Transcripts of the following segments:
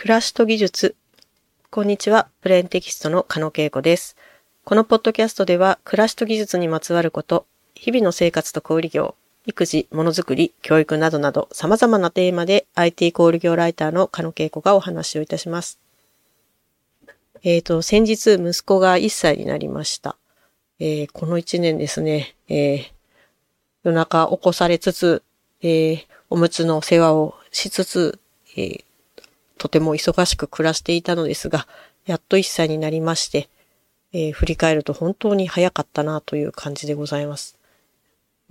暮らしと技術。こんにちは。プレーンテキストの加野恵子です。このポッドキャストでは、暮らしと技術にまつわること、日々の生活と小売業、育児、ものづくり、教育などなど様々なテーマで IT 小売業ライターの加野恵子がお話をいたします。えっ、ー、と、先日息子が1歳になりました。えー、この1年ですね、えー、夜中起こされつつ、え、おむつの世話をしつつ、え、とても忙しく暮らしていたのですが、やっと1歳になりまして、えー、振り返ると本当に早かったなという感じでございます。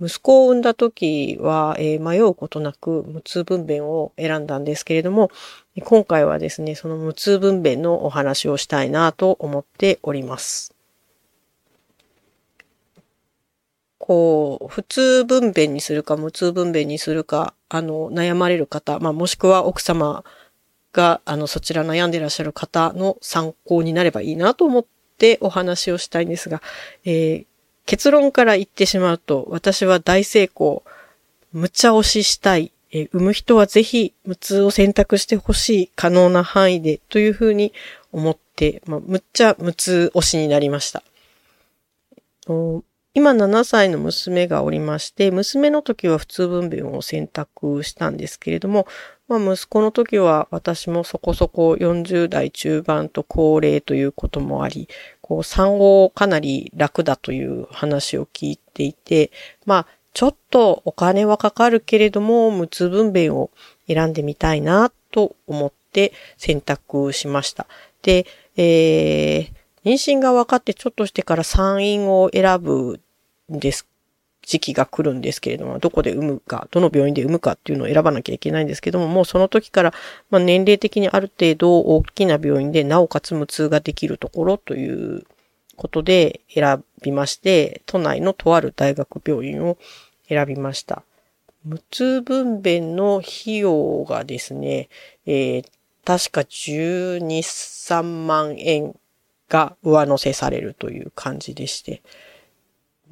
息子を産んだ時は、えー、迷うことなく無痛分娩を選んだんですけれども、今回はですね、その無痛分娩のお話をしたいなと思っております。こう、普通分娩にするか無痛分娩にするか、あの、悩まれる方、まあ、もしくは奥様が、あの、そちら悩んでいらっしゃる方の参考になればいいなと思ってお話をしたいんですが、えー、結論から言ってしまうと、私は大成功、無茶押ししたい、えー、産む人はぜひ無痛を選択してほしい可能な範囲でというふうに思って、まあ、むっちゃ無痛押しになりました。今7歳の娘がおりまして、娘の時は普通分娩を選択したんですけれども、まあ息子の時は私もそこそこ40代中盤と高齢ということもあり、こう産後かなり楽だという話を聞いていて、まあちょっとお金はかかるけれども、無痛分娩を選んでみたいなと思って選択しました。で、えー、妊娠が分かってちょっとしてから産院を選ぶんです時期が来るんですけれども、どこで産むか、どの病院で産むかっていうのを選ばなきゃいけないんですけども、もうその時から、まあ、年齢的にある程度大きな病院で、なおかつ無痛ができるところということで選びまして、都内のとある大学病院を選びました。無痛分娩の費用がですね、えー、確か12、3万円が上乗せされるという感じでして、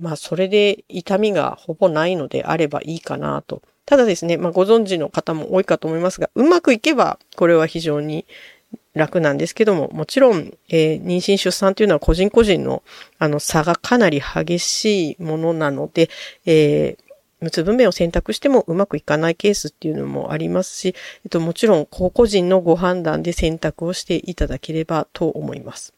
まあそれで痛みがほぼないのであればいいかなと。ただですね、まあご存知の方も多いかと思いますが、うまくいけばこれは非常に楽なんですけども、もちろん、えー、妊娠出産というのは個人個人のあの差がかなり激しいものなので、えー無痛分娩を選択してもうまくいかないケースっていうのもありますし、えっと、もちろん個々人のご判断で選択をしていただければと思います。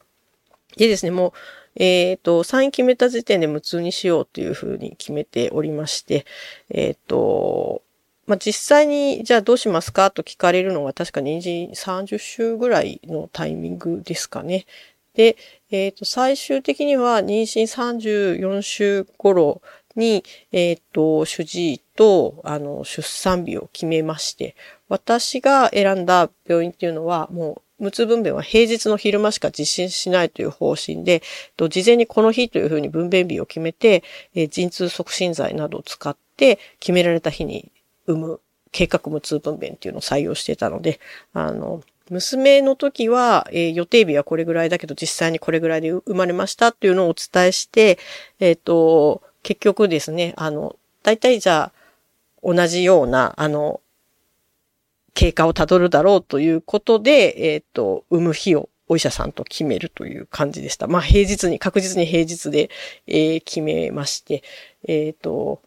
でですね、もう、えっ、ー、と、サイン決めた時点で無痛にしようというふうに決めておりまして、えっ、ー、と、まあ、実際に、じゃあどうしますかと聞かれるのが確か妊娠30週ぐらいのタイミングですかね。で、えっ、ー、と、最終的には妊娠34週頃に、えっ、ー、と、主治医と、あの、出産日を決めまして、私が選んだ病院っていうのは、もう、無痛分娩は平日の昼間しか実施しないという方針で、事前にこの日というふうに分娩日を決めて、陣痛促進剤などを使って決められた日に産む計画無痛分娩っていうのを採用してたので、あの、娘の時は、えー、予定日はこれぐらいだけど実際にこれぐらいで生まれましたっていうのをお伝えして、えっ、ー、と、結局ですね、あの、大体じゃあ、同じような、あの、経過をたどるだろうということで、えっ、ー、と、産む日をお医者さんと決めるという感じでした。まあ、平日に、確実に平日で、えー、決めまして、えっ、ー、と、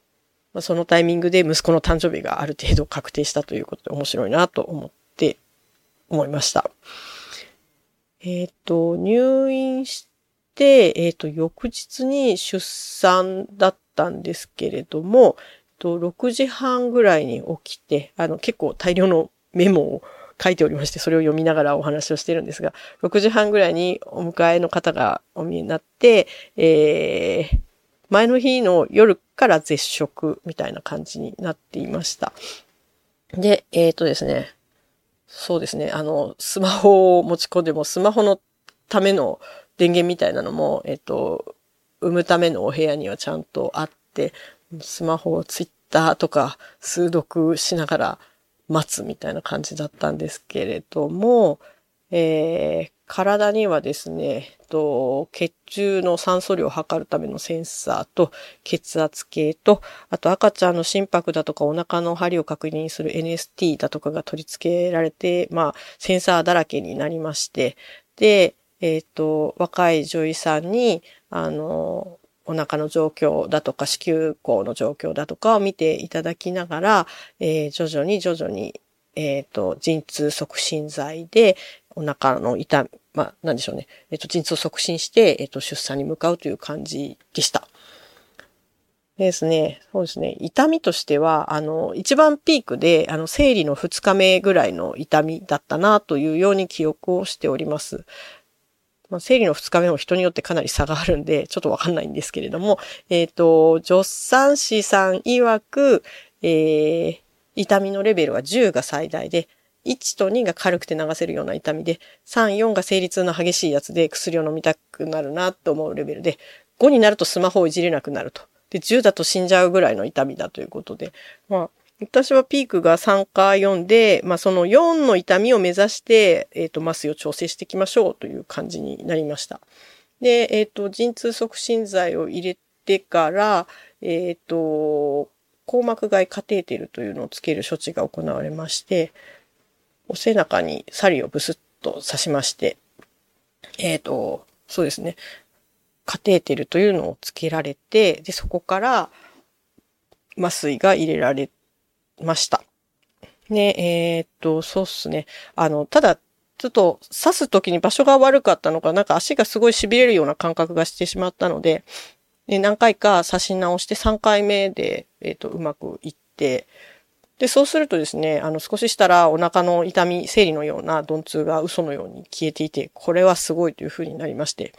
まあ、そのタイミングで息子の誕生日がある程度確定したということで面白いなと思って、思いました。えっ、と、入院して、えっ、と、翌日に出産だったんですけれども、と、6時半ぐらいに起きて、あの、結構大量のメモを書いておりまして、それを読みながらお話をしてるんですが、6時半ぐらいにお迎えの方がお見えになって、えー、前の日の夜から絶食みたいな感じになっていました。で、えっ、ー、とですね、そうですね、あの、スマホを持ち込んでも、スマホのための電源みたいなのも、えっ、ー、と、産むためのお部屋にはちゃんとあって、スマホをツイッターとか数読しながら待つみたいな感じだったんですけれども、えー、体にはですね、と血中の酸素量を測るためのセンサーと血圧計と、あと赤ちゃんの心拍だとかお腹の張りを確認する NST だとかが取り付けられて、まあ、センサーだらけになりまして、で、えっ、と、若い女医さんに、あの、お腹の状況だとか、子宮口の状況だとかを見ていただきながら、えー、徐々に徐々に、えっ、ー、と、陣痛促進剤で、お腹の痛み、まあ、なんでしょうね。えっ、ー、と、陣痛を促進して、えっ、と、出産に向かうという感じでした。ですね。そうですね。痛みとしては、あの、一番ピークで、あの、生理の2日目ぐらいの痛みだったなというように記憶をしております。まあ、生理の2日目も人によってかなり差があるんで、ちょっとわかんないんですけれども、えっ、ー、と、助産師さん曰く、えー、痛みのレベルは10が最大で、1と2が軽くて流せるような痛みで、3、4が生理痛の激しいやつで薬を飲みたくなるなと思うレベルで、5になるとスマホをいじれなくなると。で、10だと死んじゃうぐらいの痛みだということで、まあ、私はピークが3か4で、まあその4の痛みを目指して、えっ、ー、と、麻酔を調整していきましょうという感じになりました。で、えっ、ー、と、陣痛促進剤を入れてから、えっ、ー、と、硬膜外カテーテルというのをつける処置が行われまして、お背中に針をブスッと刺しまして、えっ、と、そうですね。カテーテルというのをつけられて、で、そこから麻酔が入れられてました。ね、えー、っと、そうっすね。あの、ただ、ちょっと刺すときに場所が悪かったのか、なんか足がすごい痺れるような感覚がしてしまったので、で何回か刺し直して3回目で、えー、と、うまくいって、で、そうするとですね、あの、少ししたらお腹の痛み、生理のような鈍痛が嘘のように消えていて、これはすごいというふうになりまして、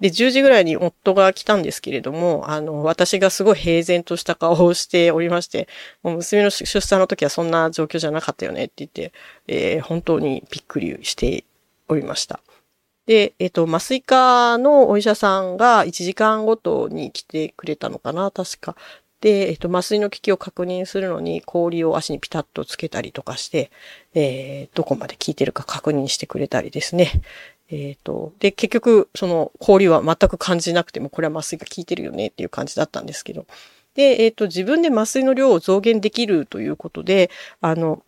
で、10時ぐらいに夫が来たんですけれども、あの、私がすごい平然とした顔をしておりまして、もう娘の出産の時はそんな状況じゃなかったよねって言って、えー、本当にびっくりしておりました。で、えっ、ー、と、麻酔科のお医者さんが1時間ごとに来てくれたのかな、確か。で、えっ、ー、と、麻酔の機器を確認するのに氷を足にピタッとつけたりとかして、えー、どこまで効いてるか確認してくれたりですね。えっ、ー、と、で、結局、その氷は全く感じなくても、これは麻酔が効いてるよねっていう感じだったんですけど。で、えっ、ー、と、自分で麻酔の量を増減できるということで、あの、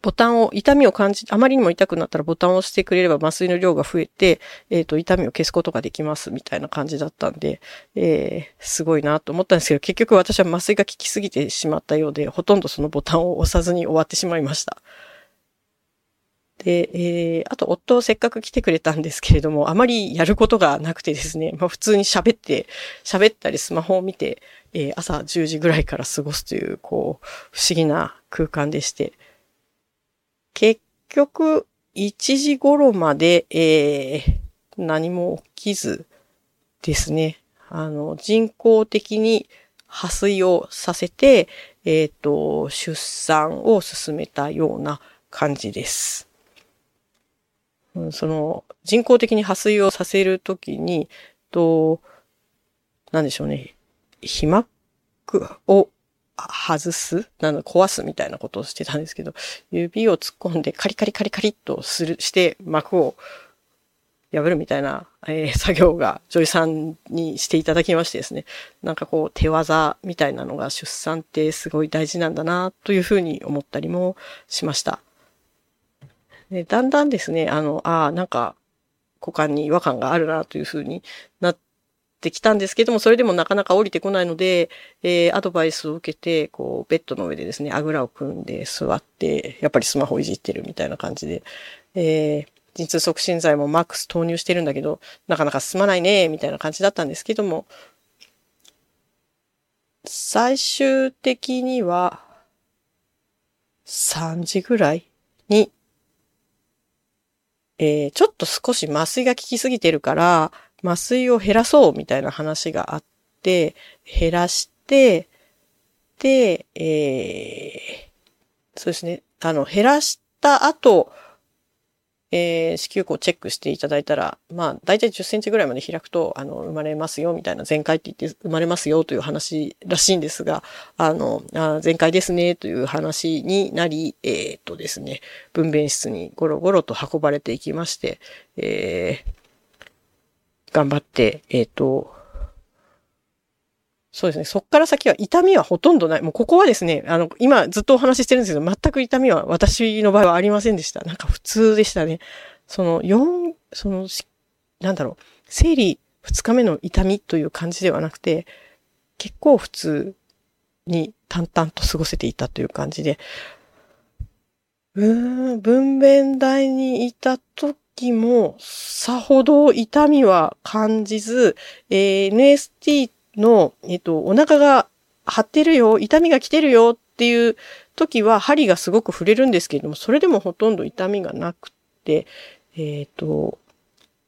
ボタンを、痛みを感じ、あまりにも痛くなったらボタンを押してくれれば麻酔の量が増えて、えっ、ー、と、痛みを消すことができますみたいな感じだったんで、えー、すごいなと思ったんですけど、結局私は麻酔が効きすぎてしまったようで、ほとんどそのボタンを押さずに終わってしまいました。で、えー、あと夫せっかく来てくれたんですけれども、あまりやることがなくてですね、まあ普通に喋って、喋ったりスマホを見て、えー、朝10時ぐらいから過ごすという、こう、不思議な空間でして、結局、1時頃まで、えー、何も起きずですね、あの、人工的に破水をさせて、えっ、ー、と、出産を進めたような感じです。その、人工的に破水をさせるときに、と、なんでしょうね、皮膜を外す？なの、壊すみたいなことをしてたんですけど、指を突っ込んでカリカリカリカリっとする、して膜を破るみたいな、えー、作業が女医さんにしていただきましてですね。なんかこう手技みたいなのが出産ってすごい大事なんだなというふうに思ったりもしました。でだんだんですね、あの、ああ、なんか、股間に違和感があるなというふうになってきたんですけども、それでもなかなか降りてこないので、えー、アドバイスを受けて、こう、ベッドの上でですね、あぐらを組んで座って、やっぱりスマホいじってるみたいな感じで、えー、陣痛促進剤もマックス投入してるんだけど、なかなか進まないね、みたいな感じだったんですけども、最終的には、3時ぐらいにえー、ちょっと少し麻酔が効きすぎてるから、麻酔を減らそうみたいな話があって、減らして、で、えー、そうですね、あの、減らした後、えー、子宮口をチェックしていただいたら、まあ、大体10センチぐらいまで開くと、あの、生まれますよ、みたいな、全開って言って生まれますよという話らしいんですが、あの、あ全開ですね、という話になり、えー、っとですね、分娩室にゴロゴロと運ばれていきまして、えー、頑張って、えー、っと、そうですね。そっから先は痛みはほとんどない。もうここはですね、あの、今ずっとお話ししてるんですけど、全く痛みは私の場合はありませんでした。なんか普通でしたね。その、4、その、なんだろう、生理2日目の痛みという感じではなくて、結構普通に淡々と過ごせていたという感じで、うーん、分娩台にいた時も、さほど痛みは感じず、えー、NST の、えっと、お腹が張ってるよ、痛みが来てるよっていう時は針がすごく触れるんですけれども、それでもほとんど痛みがなくて、えっ、と、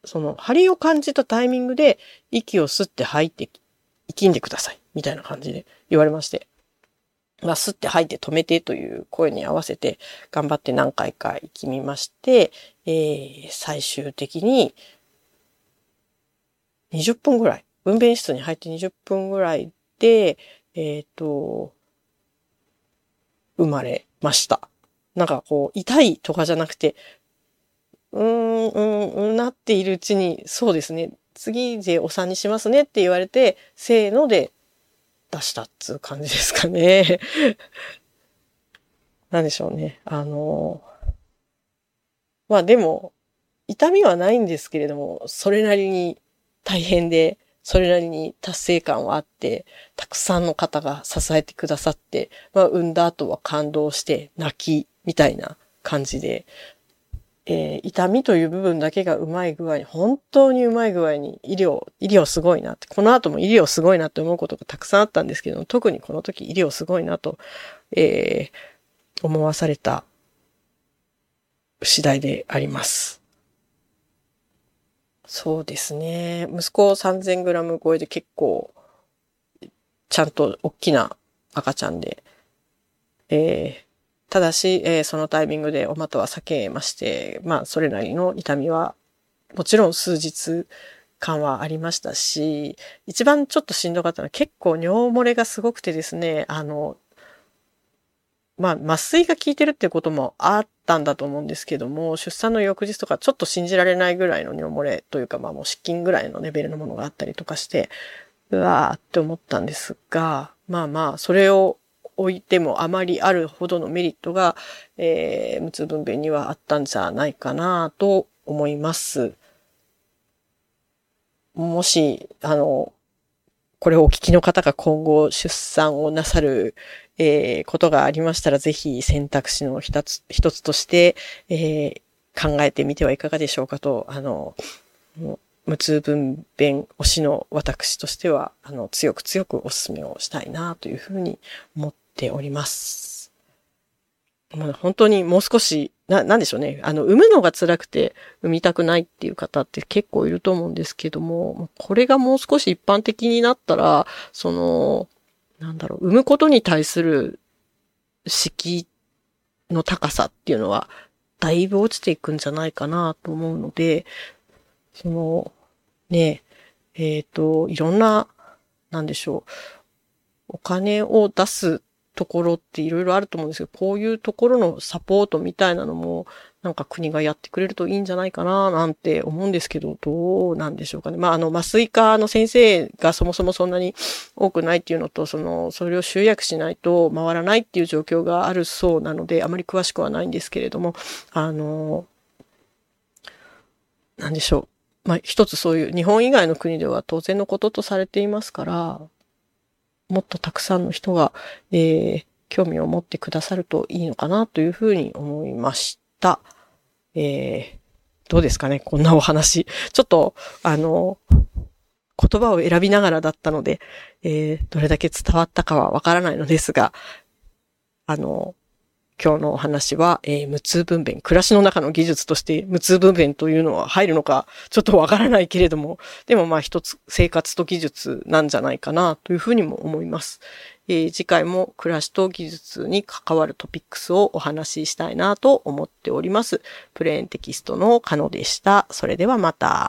その針を感じたタイミングで息を吸って吐いて、生きんでください。みたいな感じで言われまして。まあ、吸って吐いて止めてという声に合わせて頑張って何回か行きみまして、えー、最終的に20分ぐらい分娩室に入って20分ぐらいで、えっ、ー、と、生まれました。なんかこう、痛いとかじゃなくて、うーん、うん、うん、なっているうちに、そうですね、次でお産にしますねって言われて、せーので出したっつう感じですかね。なんでしょうね。あの、まあでも、痛みはないんですけれども、それなりに大変で、それなりに達成感はあって、たくさんの方が支えてくださって、まあ、産んだ後は感動して、泣き、みたいな感じで、えー、痛みという部分だけがうまい具合に、本当にうまい具合に医療、医療すごいなって、この後も医療すごいなって思うことがたくさんあったんですけど、特にこの時医療すごいなと、えー、思わされた次第であります。そうですね。息子 3000g 超えで結構、ちゃんと大きな赤ちゃんで、えー、ただし、えー、そのタイミングでお股は避けまして、まあ、それなりの痛みは、もちろん数日間はありましたし、一番ちょっとしんどかったのは結構尿漏れがすごくてですね、あの、まあ、麻酔が効いてるっていうこともあったんだと思うんですけども、出産の翌日とかちょっと信じられないぐらいの尿漏れというか、まあもう失禁ぐらいのレベルのものがあったりとかして、うわーって思ったんですが、まあまあ、それを置いてもあまりあるほどのメリットが、えー、無痛分娩にはあったんじゃないかなと思います。もし、あの、これをお聞きの方が今後出産をなさる、えー、ことがありましたら、ぜひ選択肢の一つ、一つとして、えー、考えてみてはいかがでしょうかと、あの、無痛分娩推しの私としては、あの、強く強くお勧めをしたいなというふうに思っております。まあ、本当にもう少し、な、なんでしょうね。あの、産むのが辛くて産みたくないっていう方って結構いると思うんですけども、これがもう少し一般的になったら、その、なんだろう、産むことに対する敷居の高さっていうのは、だいぶ落ちていくんじゃないかなと思うので、その、ね、えっ、ー、と、いろんな、なんでしょう、お金を出すところっていろいろあると思うんですけど、こういうところのサポートみたいなのも、なんか国がやってくれるといいんじゃないかな、なんて思うんですけど、どうなんでしょうかね。まあ、あの、麻酔科の先生がそもそもそんなに多くないっていうのと、その、それを集約しないと回らないっていう状況があるそうなので、あまり詳しくはないんですけれども、あの、なんでしょう。まあ、一つそういう日本以外の国では当然のこととされていますから、もっとたくさんの人が、えー、興味を持ってくださるといいのかなというふうに思いました。えー、どうですかねこんなお話。ちょっと、あの、言葉を選びながらだったので、えー、どれだけ伝わったかはわからないのですが、あの、今日のお話は、えー、無痛分娩、暮らしの中の技術として無痛分娩というのは入るのか、ちょっとわからないけれども、でもまあ一つ生活と技術なんじゃないかなというふうにも思います。えー、次回も暮らしと技術に関わるトピックスをお話ししたいなと思っております。プレーンテキストのカノでした。それではまた。